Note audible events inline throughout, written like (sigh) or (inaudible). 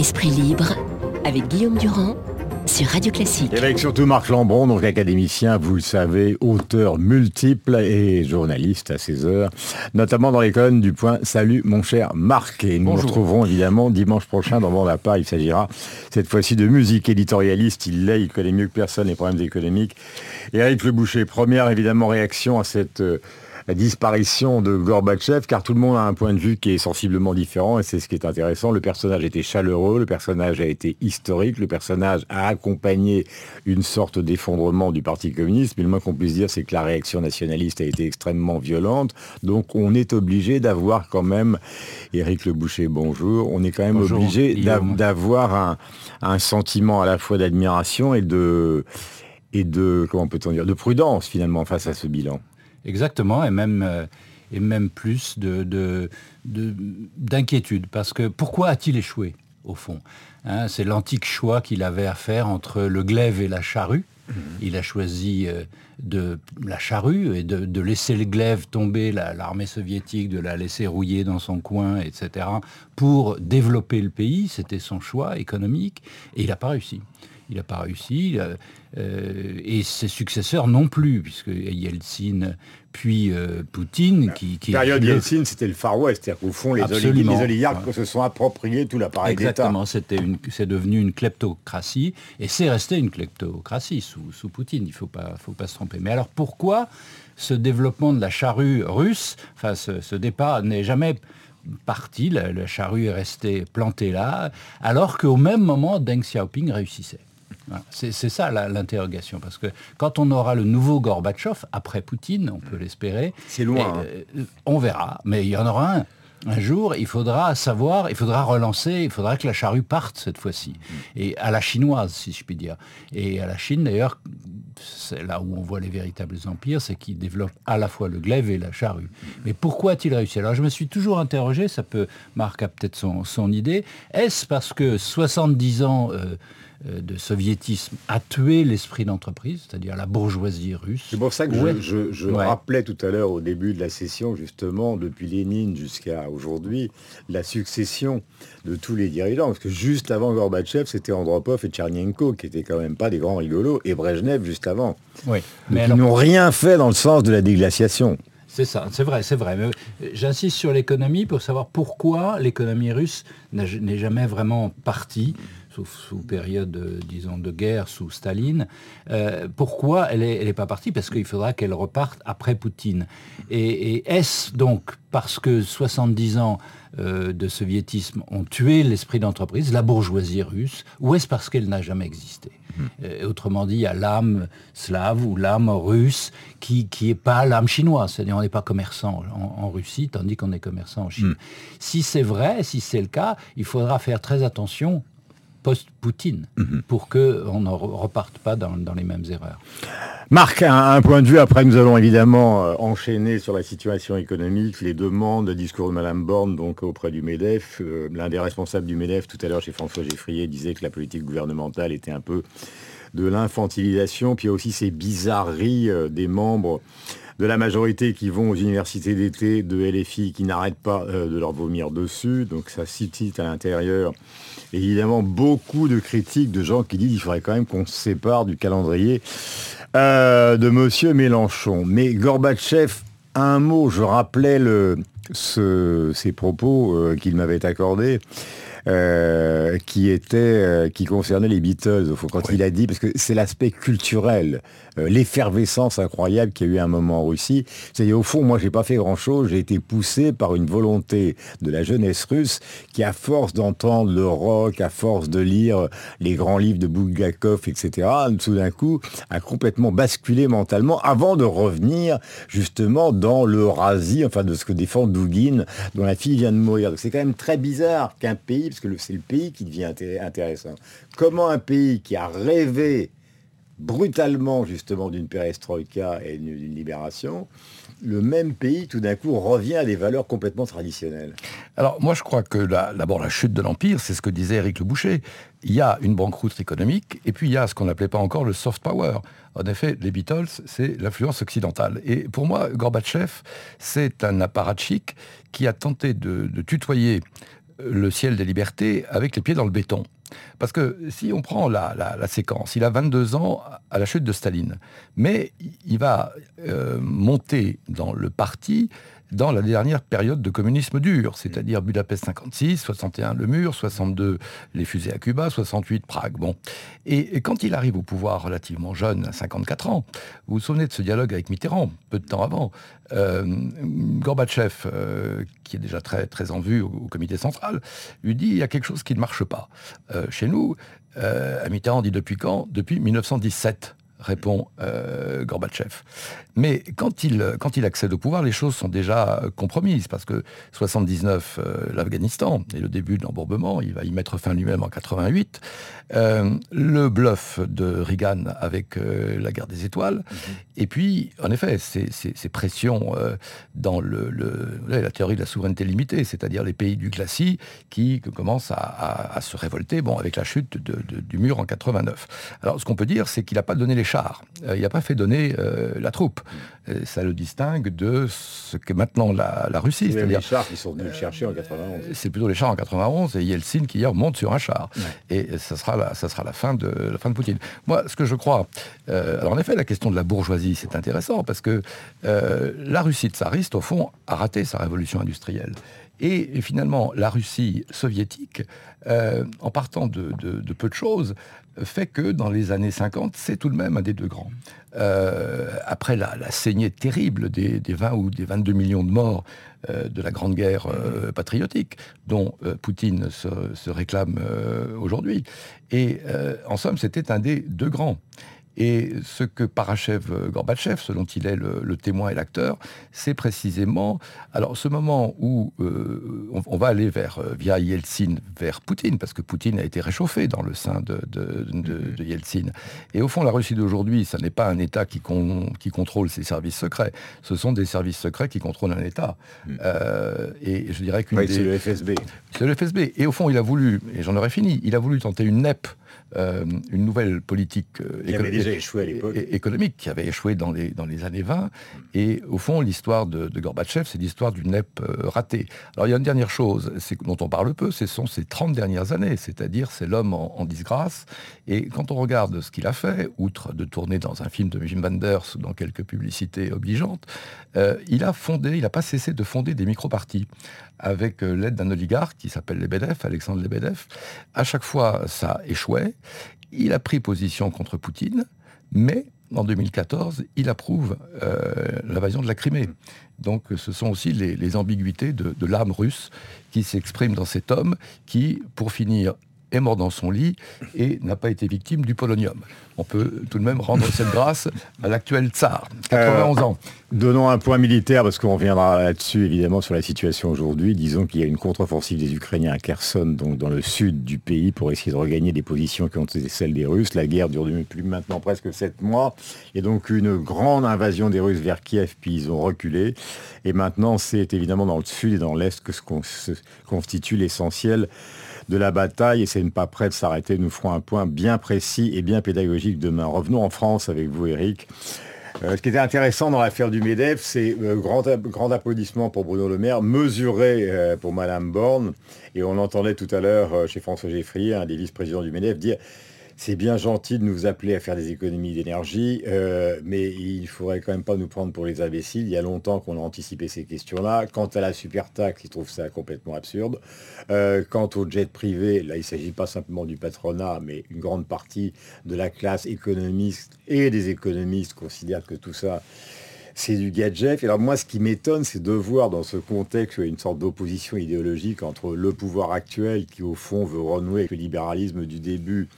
Esprit libre avec Guillaume Durand sur Radio Classique. Et avec surtout Marc Lambron, donc académicien, vous le savez, auteur multiple et journaliste à 16 heures, notamment dans les colonnes du point Salut mon cher Marc. Et nous nous retrouverons évidemment dimanche prochain dans Bande à part. Il s'agira cette fois-ci de musique éditorialiste. Il l'est, il connaît mieux que personne les problèmes économiques. Eric Le Boucher, première évidemment réaction à cette... Euh, la disparition de Gorbatchev, car tout le monde a un point de vue qui est sensiblement différent, et c'est ce qui est intéressant. Le personnage était chaleureux, le personnage a été historique, le personnage a accompagné une sorte d'effondrement du Parti communiste, mais le moins qu'on puisse dire, c'est que la réaction nationaliste a été extrêmement violente, donc on est obligé d'avoir quand même, Éric Le Boucher, bonjour, on est quand même obligé d'avoir un, sentiment à la fois d'admiration et de et de comment peut-on dire de prudence finalement face à ce bilan. Exactement, et même, euh, et même plus d'inquiétude. De, parce que pourquoi a-t-il échoué, au fond hein, C'est l'antique choix qu'il avait à faire entre le glaive et la charrue. Mhm. Il a choisi euh, de la charrue et de, laisser le glaive tomber, l'armée soviétique, de la laisser rouiller dans son coin, etc., pour développer le pays. C'était son choix économique. Et il n'a pas réussi. Il n'a pas réussi. Euh, et ses successeurs non plus, puisque Yeltsin, puis euh, Poutine, qui... qui Période Yeltsin, c'était le Far West, c'est-à-dire qu'au fond, les, oligarques se sont appropriés tout l'appareil d'État. Exactement, c'est devenu une kleptocratie, et c'est resté une kleptocratie sous, sous Poutine, il ne faut pas, faut pas se tromper. Mais alors pourquoi ce développement de la charrue russe, enfin ce, départ n'est jamais parti, la, la, charrue est restée plantée là, alors qu'au même moment, Deng Xiaoping réussissait? C'est ça l'interrogation, parce que quand on aura le nouveau Gorbatchev, après Poutine, on peut l'espérer, c'est loin. Hein. Euh, on verra, mais il y en aura un. Un jour, il faudra savoir, il faudra relancer, il faudra que la charrue parte cette fois-ci. Et à la chinoise, si je puis dire. Et à la Chine, d'ailleurs, c'est là où on voit les véritables empires, c'est qu'ils développent à la fois le glaive et la charrue. Mais pourquoi a-t-il réussi? Alors je me suis toujours interrogé, ça peut, Marc a peut-être son, idée, est-ce parce que 70 ans... Euh, de soviétisme a tué l'esprit d'entreprise, c'est-à-dire la bourgeoisie russe. C'est pour ça que je, rappelais tout à l'heure au début de la session, justement, depuis Lénine jusqu'à aujourd'hui, la succession de tous les dirigeants. Parce que juste avant Gorbatchev, c'était Andropov et Tchernyenko, qui étaient quand même pas des grands rigolos, et Brejnev juste avant. Oui. Mais ils n'ont rien fait dans le sens de la déglaciation. C'est ça, c'est vrai, c'est vrai. Euh, j'insiste sur l'économie pour savoir pourquoi l'économie russe n'est jamais vraiment partie sous, période, euh, disons, de guerre, sous Staline. Euh, pourquoi elle n'est est pas partie? Parce qu'il faudra qu'elle reparte après Poutine. Et, est-ce donc parce que 70 ans euh, de soviétisme ont tué l'esprit d'entreprise, la bourgeoisie russe, ou est-ce parce qu'elle n'a jamais existé? Hmm. Autrement dit, il y a l'âme slave ou l'âme russe qui n'est pas l'âme chinoise. C'est-à-dire on n'est pas commerçant en, Russie, tandis qu'on est commerçant en Chine. Hmm. Si c'est vrai, si c'est le cas, il faudra faire très attention post-Poutine mhm. pour qu'on ne reparte pas dans, les mêmes erreurs. Marc, un, point de vue, après nous allons évidemment euh, enchaîner sur la situation économique, les demandes, le discours de Mme Borne donc, auprès du MEDEF. Euh, l'un des responsables du MEDEF tout à l'heure chez François Geffrier disait que la politique gouvernementale était un peu de l'infantilisation, puis il y a aussi ces bizarreries euh, des membres de la majorité qui vont aux universités d'été de LFI qui n'arrêtent pas de leur vomir dessus. Donc ça suscite à l'intérieur évidemment beaucoup de critiques de gens qui disent qu'il faudrait quand même qu'on se sépare du calendrier euh, de Monsieur Mélenchon. Mais Gorbatchev, un mot, je rappelais le, ces propos euh, qu'il m'avait accordés. Euh, qui était qui concernait les Beatles. Quand il a dit, parce que c'est l'aspect culturel euh, l'effervescence incroyable qu'il y a eu à un moment en Russie. C'est-à-dire, au fond, moi, j'ai pas fait grand-chose. J'ai été poussé par une volonté de la jeunesse russe qui, à force d'entendre le rock, à force de lire les grands livres de Bulgakov, etc., tout d'un coup, a complètement basculé mentalement avant de revenir justement dans le enfin, de ce que défend Dugin, dont la fille vient de mourir. c'est quand même très bizarre qu'un pays, parce c'est le pays qui devient intéressant, comment un pays qui a rêvé brutalement justement d'une perestroïka et d'une libération, le même pays tout d'un coup revient à des valeurs complètement traditionnelles? Alors moi je crois que d'abord la, chute de l'Empire, c'est ce que disait Éric Le Boucher. Il y a une banqueroute économique et puis il y a ce qu'on n'appelait pas encore le soft power. En effet, les Beatles, c'est l'influence occidentale. Et pour moi, Gorbatchev, c'est un apparatchik qui a tenté de tutoyer le ciel des libertés avec les pieds dans le béton. Parce que si on prend la, séquence, il a 22 ans à la chute de Staline, mais il va euh, monter dans le parti dans la dernière période de communisme dur, c'est-à-dire Budapest 56, 61 le mur, 62 les fusées à Cuba, 68 Prague. Bon. Et, quand il arrive au pouvoir relativement jeune, à 54 ans, vous vous souvenez de ce dialogue avec Mitterrand, peu de temps avant, euh, Gorbatchev, euh, qui est déjà très, très en vue au, comité central, lui dit il y a quelque chose qui ne marche pas. Euh, chez nous, Mitterrand dit depuis quand? Depuis 1917 répond euh, Gorbatchev. Mais quand il, quand il accède au pouvoir, les choses sont déjà compromises, parce que 79, euh, l'Afghanistan, et le début de l'embourbement, il va y mettre fin lui-même en 88, euh, le bluff de Reagan avec la guerre des étoiles, mhm. et puis, en effet, ces, pressions dans le, la théorie de la souveraineté limitée, c'est-à-dire les pays du glacis qui commencent à, se révolter bon, avec la chute du mur en 89. Alors, ce qu'on peut dire, c'est qu'il n'a pas donné les euh, il n'a pas fait donner euh, la troupe. Euh, ça le distingue de ce que maintenant la, Russie. C'est les chars qui sont venus le chercher en 91. C'est plutôt les chars en 91 et Yeltsin qui hier monte sur un char. Et ça sera, la, ça sera la, fin de, la fin de Poutine. Moi, ce que je crois... alors en effet, la question de la bourgeoisie, c'est intéressant parce que la Russie tsariste, au fond, a raté sa révolution industrielle. Et, finalement, la Russie soviétique, en partant de, peu de choses, fait que dans les années 50, c'est tout de même un des deux grands. Euh, après la, saignée terrible des, 20 ou des 22 millions de morts euh, de la Grande Guerre euh, patriotique, dont Poutine se réclame aujourd'hui. Et en somme, c'était un des deux grands. Et ce que parachève euh, Gorbatchev, ce dont il est le, témoin et l'acteur, c'est précisément alors ce moment où euh, on, va aller vers euh, via Yeltsin vers Poutine, parce que Poutine a été réchauffé dans le sein de, de, Yeltsin. Et au fond, la Russie d'aujourd'hui, ce n'est pas un État qui, qui, contrôle ses services secrets, ce sont des services secrets qui contrôlent un État. Mm. et je dirais qu'une c'est le FSB. C'est le FSB. Et au fond, il a voulu, et j'en aurais fini, il a voulu tenter une NEP euh, une nouvelle politique euh, économique qui avait échoué dans les, dans les années 20. Et au fond, l'histoire de, Gorbatchev, c'est l'histoire d'une NEP euh, ratée. Alors il y a une dernière chose dont on parle peu, ce sont ces 30 dernières années, c'est-à-dire c'est l'homme en, disgrâce. Et quand on regarde ce qu'il a fait, outre de tourner dans un film de Jim Wenders ou dans quelques publicités obligeantes, il a fondé, il n'a pas cessé de fonder des micro-partis avec l'aide d'un oligarque qui s'appelle Lebedev, Alexandre Lebedev. À chaque fois, ça échouait. Il a pris position contre Poutine, mais en 2014, il approuve euh, l'invasion de la Crimée. Donc ce sont aussi les, ambiguïtés de, de l'âme russe qui s'expriment dans cet homme qui, pour finir, est mort dans son lit et n'a pas été victime du polonium. On peut tout de même rendre cette grâce à l'actuel tsar, 91 ans. Donnons un point militaire, parce qu'on reviendra là-dessus évidemment sur la situation aujourd'hui. Disons qu'il y a une contre-offensive des Ukrainiens à Kherson, donc dans le sud du pays, pour essayer de regagner des positions qui ont été celles des Russes. La guerre dure depuis maintenant presque sept mois. Et donc une grande invasion des Russes vers Kiev, puis ils ont reculé. Et maintenant, c'est évidemment dans le sud et dans l'est que se constitue l'essentiel de la bataille et c'est pas prêt de s'arrêter. Nous ferons un point bien précis et bien pédagogique demain. Revenons en France avec vous, Eric. Euh, ce qui était intéressant dans l'affaire du MEDEF, c'est euh, grand, grand applaudissement pour Bruno Le Maire, mesuré euh, pour Madame Borne. Et on entendait tout à l'heure chez François Geffrier, un des vice-présidents du MEDEF, dire c'est bien gentil de nous appeler à faire des économies d'énergie, euh, mais il faudrait quand même pas nous prendre pour les imbéciles. Il y a longtemps qu'on a anticipé ces questions-là. Quant à la super taxe, ils trouvent ça complètement absurde. Euh, quant au jet privé, là, il ne s'agit pas simplement du patronat, mais une grande partie de la classe économiste et des économistes considèrent que tout ça, c'est du gadget. Et alors moi, ce qui m'étonne, c'est de voir dans ce contexte une sorte d'opposition idéologique entre le pouvoir actuel, qui au fond veut renouer avec le libéralisme du début,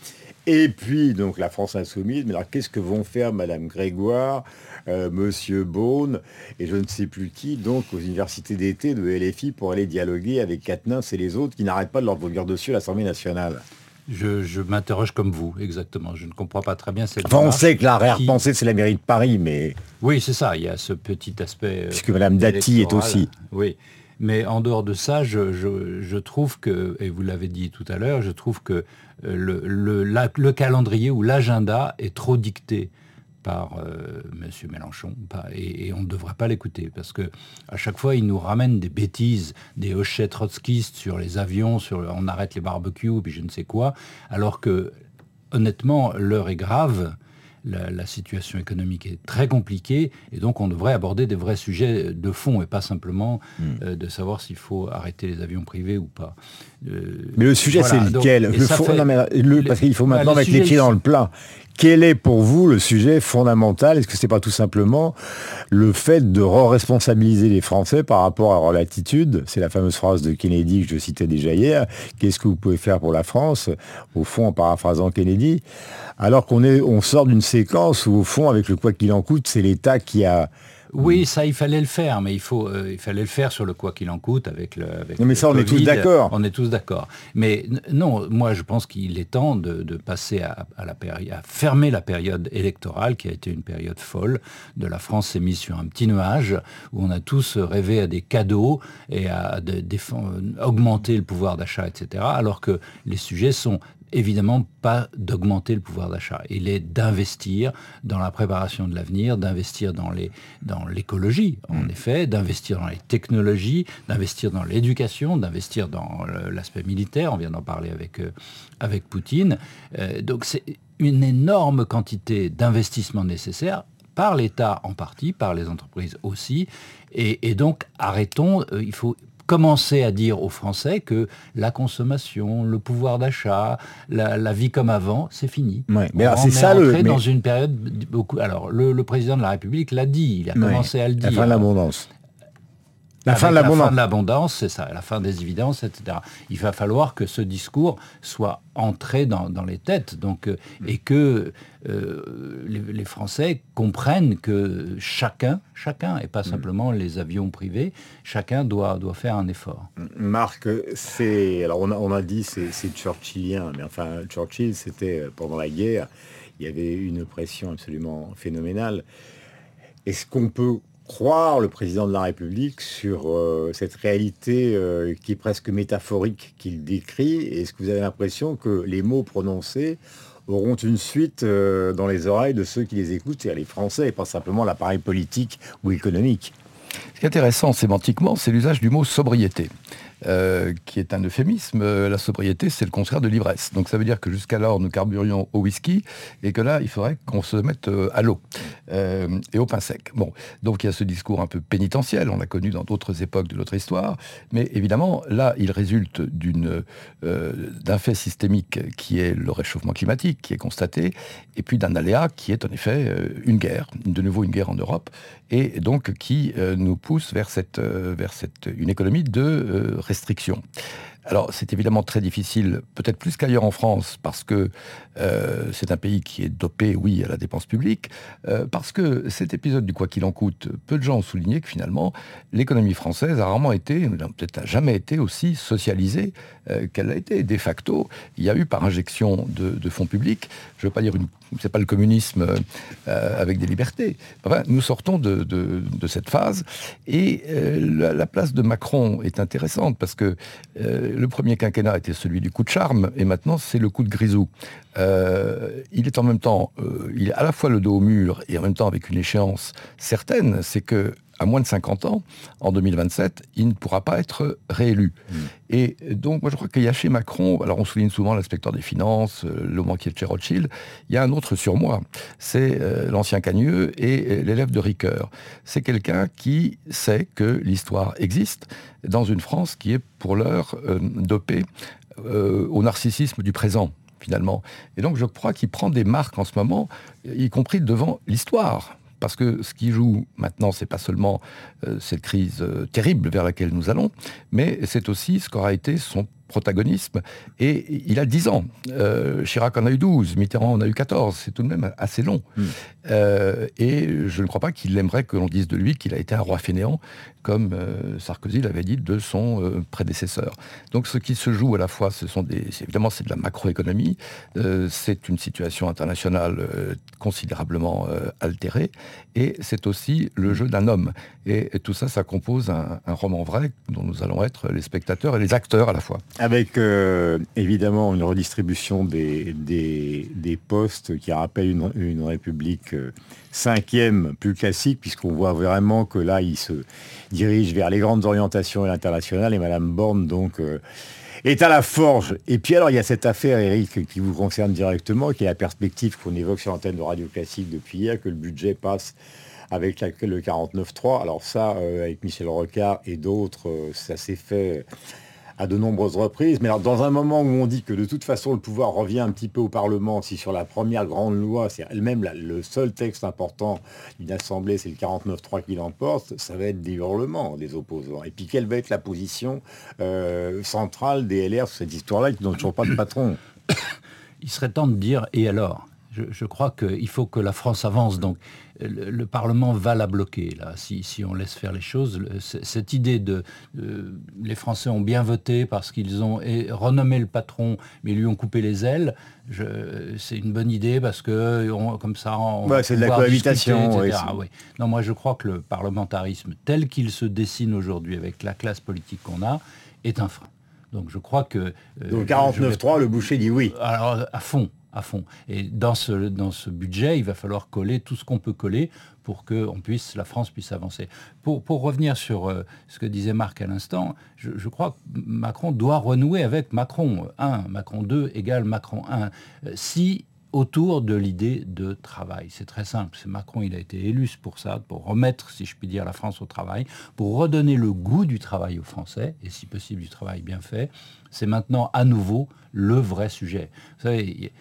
et puis, donc, la France insoumise. Mais alors, qu'est-ce que vont faire Madame Grégoire, euh, Monsieur Beaune et je ne sais plus qui, donc, aux universités d'été de LFI pour aller dialoguer avec Katnins et les autres qui n'arrêtent pas de leur vomir dessus à l'Assemblée nationale? Je, m'interroge comme vous, exactement. Je ne comprends pas très bien cette. Enfin, on sait que l'arrière-pensée, c'est la mairie de Paris, mais. Oui, c'est ça. Il y a ce petit aspect. Euh, Puisque Madame Dati est aussi. Oui. Mais en dehors de ça, je, trouve que, et vous l'avez dit tout à l'heure, je trouve que euh, le, le, calendrier ou l'agenda est trop dicté par euh, M. Mélenchon. Et, on ne devrait pas l'écouter parce que à chaque fois, il nous ramène des bêtises, des hochets trotskistes sur les avions, sur on arrête les barbecues, puis je ne sais quoi, alors que honnêtement, l'heure est grave la, situation économique est très compliquée et donc on devrait aborder des vrais sujets de fond et pas simplement hmm. euh, de savoir s'il faut arrêter les avions privés ou pas. Euh, mais le sujet c'est lequel? Parce qu'il faut maintenant mettre les pieds dans le plat. Quel est pour vous le sujet fondamental? Est-ce que ce n'est pas tout simplement le fait de re-responsabiliser les Français par rapport à leur latitude? C'est la fameuse phrase de Kennedy que je citais déjà hier. Qu'est-ce que vous pouvez faire pour la France? Au fond, en paraphrasant Kennedy. Alors qu'on on sort d'une séquence où, au fond, avec le quoi qu'il en coûte, c'est l'État qui a oui, ça, il fallait le faire, mais il, faut, euh, il fallait le faire sur le quoi qu'il en coûte avec le. Avec non, mais ça, on est tous d'accord. On est tous d'accord. Mais non, moi, je pense qu'il est temps de, passer à, la période, à fermer la période électorale, qui a été une période folle. De la France s'est mise sur un petit nuage où on a tous rêvé à des cadeaux et à augmenter le pouvoir d'achat, etc. Alors que les sujets sont évidemment pas d'augmenter le pouvoir d'achat. Il est d'investir dans la préparation de l'avenir, d'investir dans l'écologie, en mm. effet, d'investir dans les technologies, d'investir dans l'éducation, d'investir dans l'aspect militaire. On vient d'en parler avec, euh, avec Poutine. Euh, donc c'est une énorme quantité d'investissements nécessaires par l'État en partie, par les entreprises aussi. Et, et donc, arrêtons, euh, il faut commencer à dire aux Français que la consommation, le pouvoir d'achat, la, vie comme avant, c'est fini. mais c'est ça le. dans une période beaucoup. Alors le, président de la République l'a dit, il a commencé à le dire. La fin de l'abondance. La fin de l'abondance, c'est ça, la fin des évidences, etc. Il va falloir que ce discours soit entré dans, les têtes, donc, euh, et que euh, les, Français comprennent que chacun, chacun, et pas mm. simplement les avions privés, chacun doit, doit faire un effort. Marc, c'est, alors on a, on a dit c'est churchillien, mais enfin Churchill, c'était euh, pendant la guerre, il y avait une pression absolument phénoménale. Est-ce qu'on peut croire le président de la République sur euh, cette réalité euh, qui est presque métaphorique qu'il décrit Est-ce que vous avez l'impression que les mots prononcés auront une suite euh, dans les oreilles de ceux qui les écoutent, c'est-à-dire les Français, et pas simplement l'appareil politique ou économique? Ce qui est intéressant sémantiquement, c'est l'usage du mot sobriété. Euh, qui est un euphémisme. Euh, la sobriété, c'est le contraire de l'ivresse. Donc ça veut dire que jusqu'alors, nous carburions au whisky et que là, il faudrait qu'on se mette euh, à l'eau et au pain sec. Bon, donc il y a ce discours un peu pénitentiel, on l'a connu dans d'autres époques de notre histoire, mais évidemment, là, il résulte d'un fait systémique qui est le réchauffement climatique, qui est constaté, et puis d'un aléa qui est en effet une guerre, de nouveau une guerre en Europe, et donc qui nous pousse vers, cette, vers cette, une économie de restrictions. Alors c'est évidemment très difficile, peut-être plus qu'ailleurs en France, parce que euh, c'est un pays qui est dopé, oui, à la dépense publique, euh, parce que cet épisode du quoi qu'il en coûte, peu de gens ont souligné que finalement l'économie française a rarement été, peut-être jamais été aussi socialisée euh, qu'elle a été. De facto, il y a eu par injection de, fonds publics, je ne veux pas dire une c'est pas le communisme avec des libertés. Enfin, nous sortons de, cette phase et la, place de Macron est intéressante parce que le premier quinquennat était celui du coup de charme, et maintenant c'est le coup de grisou. Euh, il est en même temps, euh, il est à la fois le dos au mur et en même temps avec une échéance certaine, c'est que à moins de 50 ans, en 2027, il ne pourra pas être réélu. Hmm. Et donc, moi, je crois qu'il y a chez Macron, alors on souligne souvent l'inspecteur des finances, euh, le banquier de chez Rothschild, il y a un autre surmoi, c'est l'ancien Cagneux et l'élève de Ricoeur. C'est quelqu'un qui sait que l'histoire existe dans une France qui est, pour l'heure, dopée au narcissisme du présent finalement. Et donc je crois qu'il prend des marques en ce moment, y compris devant l'histoire. Parce que ce qui joue maintenant, c'est pas seulement euh, cette crise euh, terrible vers laquelle nous allons, mais c'est aussi ce qu'aura été son protagonisme. Et il a 10 ans. Euh, Chirac en a eu 12, Mitterrand en a eu 14. C'est tout de même assez long. Hmm. Euh, et je ne crois pas qu'il aimerait que l'on dise de lui qu'il a été un roi fainéant, comme euh, Sarkozy l'avait dit de son prédécesseur. Donc ce qui se joue à la fois, ce sont des, évidemment c'est de la macroéconomie, c'est une situation internationale considérablement altérée, et c'est aussi le jeu d'un homme. Et, tout ça, ça compose un roman vrai dont nous allons être les spectateurs et les acteurs à la fois. Avec euh, évidemment une redistribution des, des, postes qui rappelle une, république euh, cinquième plus classique, puisqu'on voit vraiment que là, il se dirige vers les grandes orientations internationales, et Madame Borne, donc, euh, est à la forge. Et puis alors, il y a cette affaire, Eric, qui vous concerne directement, qui est la perspective qu'on évoque sur l'antenne de Radio Classique depuis hier, que le budget passe avec le 49.3. Alors ça, avec Michel Rocard et d'autres, ça s'est fait à de nombreuses reprises. Mais alors, dans un moment où on dit que de toute façon le pouvoir revient un petit peu au Parlement, si sur la première grande loi, c'est elle-même le seul texte important d'une assemblée, c'est le 49.3 qui l'emporte, ça va être des hurlements des opposants. Et puis quelle va être la position euh, centrale des LR sur cette histoire-là qui n'ont toujours pas de patron? (coughs) Il serait temps de dire et alors je, crois qu'il faut que la France avance. Donc, le, Parlement va la bloquer, là, si, on laisse faire les choses. cette idée de, les Français ont bien voté parce qu'ils ont renommé le patron, mais lui ont coupé les ailes, c'est une bonne idée parce que comme ça, on c'est de la cohabitation. Non, moi, je crois que le parlementarisme tel qu'il se dessine aujourd'hui avec la classe politique qu'on a est un frein. Donc je crois que... Euh, Donc 49-3, le boucher dit oui. Alors à fond, à fond. Et dans ce, dans ce budget, il va falloir coller tout ce qu'on peut coller pour que on puisse, la France puisse avancer. Pour, pour revenir sur euh, ce que disait Marc à l'instant, je, crois que Macron doit renouer avec Macron 1, Macron 2 égale Macron 1. Euh, si autour de l'idée de travail. C'est très simple. Macron, il a été élu pour ça, pour remettre, si je puis dire, la France au travail, pour redonner le goût du travail aux Français, et si possible du travail bien fait. C'est maintenant à nouveau le vrai sujet. Vous savez,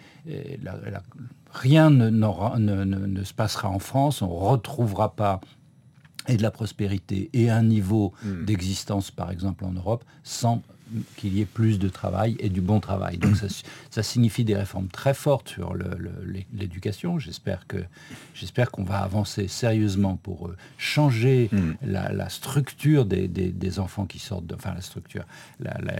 rien ne, ne, se passera en France, on ne retrouvera pas et de la prospérité et un niveau hmm. d'existence, par exemple en Europe, sans qu'il y ait plus de travail et du bon travail. Donc ça, signifie des réformes très fortes sur l'éducation. J'espère que j'espère qu'on va avancer sérieusement pour euh, changer hmm. la, structure des, enfants qui sortent, de, enfin la structure,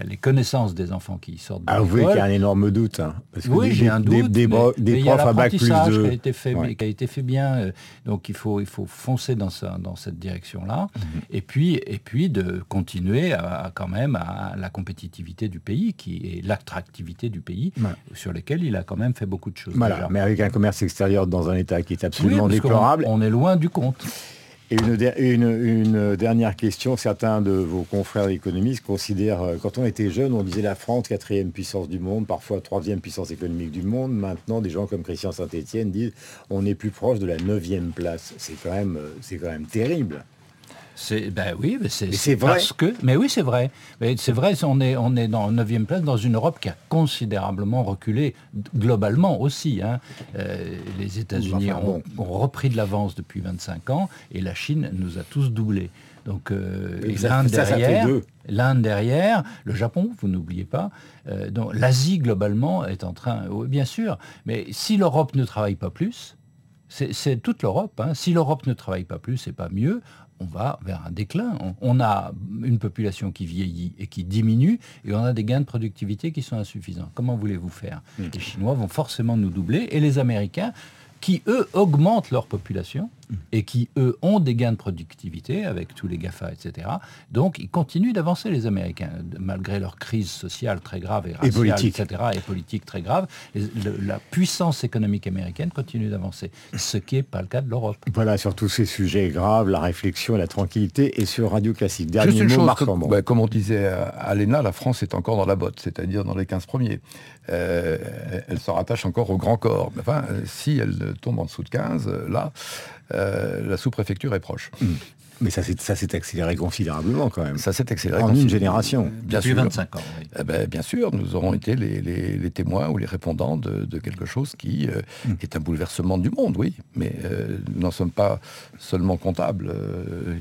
les connaissances des enfants qui sortent de Ah oui, qu'il y a un énorme doute. Hein, oui, j'ai un doute. Des, profs à bac plus de... qui a été fait, qui a été fait bien. Euh, donc il faut, il faut foncer dans, dans cette direction-là. Hmm. Et puis, et puis de continuer à, quand même à la compétitivité du pays, qui est l'attractivité du pays, sur lesquels il a quand même fait beaucoup de choses. mais avec un commerce extérieur dans un état qui est absolument déplorable. On, est loin du compte. Et une, une, dernière question, certains de vos confrères économistes considèrent, euh, quand on était jeune, on disait la France, quatrième puissance du monde, parfois troisième puissance économique du monde. Maintenant, des gens comme Christian Saint-Etienne disent, on est plus proche de la neuvième place. C'est quand, même, euh, quand même terrible. C'est ben oui, mais c'est parce que mais oui c'est vrai. Mais c'est vrai, on est on est dans 9 place dans une Europe qui a considérablement reculé globalement aussi. Hein. Euh, les États-Unis ont, repris de l'avance depuis 25 ans et la Chine nous a tous doublés. Donc euh, l'Inde derrière, l'Inde derrière, le Japon, vous n'oubliez pas. Euh, donc l'Asie globalement est en train, bien sûr. Mais si l'Europe ne travaille pas plus, c'est toute l'Europe. Hein. Si l'Europe ne travaille pas plus, c'est pas mieux on va vers un déclin. On, a une population qui vieillit et qui diminue, et on a des gains de productivité qui sont insuffisants. Comment voulez-vous faire? Les Chinois vont forcément nous doubler, et les Américains, qui, eux, augmentent leur population, et qui, eux, ont des gains de productivité avec tous les GAFA, etc. Donc, ils continuent d'avancer, les Américains, malgré leur crise sociale très grave et raciale, politique. etc., et politique très grave. la puissance économique américaine continue d'avancer, ce qui n'est pas le cas de l'Europe. Voilà, sur tous ces sujets graves, la réflexion, la tranquillité, et sur Radio Classique. Dernier mot, Marc bah, Comme on disait à l'ENA, la France est encore dans la botte, c'est-à-dire dans les 15 premiers. Euh, elle se rattache encore au grand corps. Enfin, si elle tombe en dessous de 15, là, euh, la sous-préfecture est proche. Hmm. Mais ça s'est accéléré considérablement quand même. Ça s'est accéléré en une génération. Bien Depuis sûr. 25 ans. Eh ben, bien sûr, nous aurons été les, témoins ou les répondants de, quelque chose qui euh, hmm. est un bouleversement du monde, oui. Mais euh, nous n'en sommes pas seulement comptables.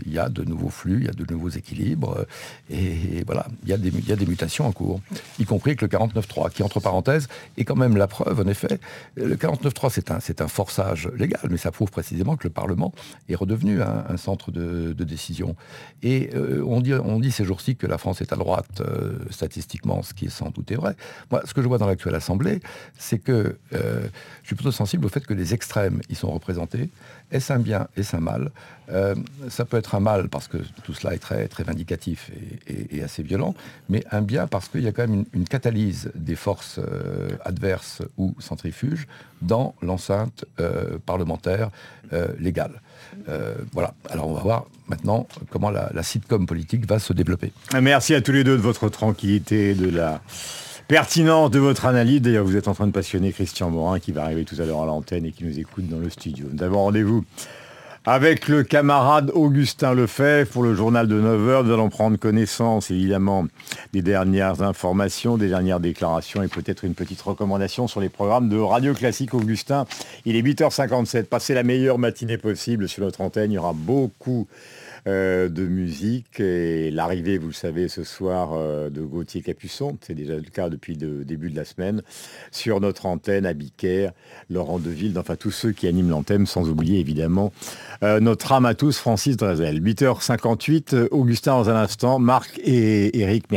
Il y a de nouveaux flux, il y a de nouveaux équilibres. et, voilà, il y, a des, des mutations en cours, y compris avec le 49.3, qui, entre parenthèses, est quand même la preuve, en effet. Le 49.3, c'est un, un forçage légal, mais ça prouve précisément que le Parlement est redevenu un centre de de, décision. Et euh, on, dit, on dit ces jours-ci que la France est à droite euh, statistiquement, ce qui est sans doute est vrai. Moi, ce que je vois dans l'actuelle Assemblée, c'est que je suis plutôt sensible au fait que les extrêmes y sont représentés. Est-ce un bien Est-ce un mal? Ça peut être un mal parce que tout cela est très, très vindicatif et, assez violent, mais un bien parce qu'il y a quand même une catalyse des forces adverses ou centrifuges dans l'enceinte parlementaire légale. Euh, voilà. Alors on va voir maintenant comment la, sitcom politique va se développer. Merci à tous les deux de votre tranquillité, de la pertinence de votre analyse. D'ailleurs, vous êtes en train de passionner Christian Morin qui va arriver tout à l'heure à l'antenne et qui nous écoute dans le studio. Nous rendez-vous avec le camarade Augustin Lefebvre pour le journal de 9h. Nous allons prendre connaissance évidemment des dernières informations, des dernières déclarations et peut-être une petite recommandation sur les programmes de Radio Classique Augustin. Il est 8h57. Passez la meilleure matinée possible sur notre antenne. Il y aura beaucoup euh, de musique. Et l'arrivée, vous le savez, ce soir euh, de Gauthier Capuçon, c'est déjà le cas depuis le début de la semaine, sur notre antenne à Bicaire, Laurent Deville, enfin tous ceux qui animent l'antenne, sans oublier évidemment euh, notre âme à tous, Francis Drezel. 8h58, Augustin dans un instant, Marc et Eric.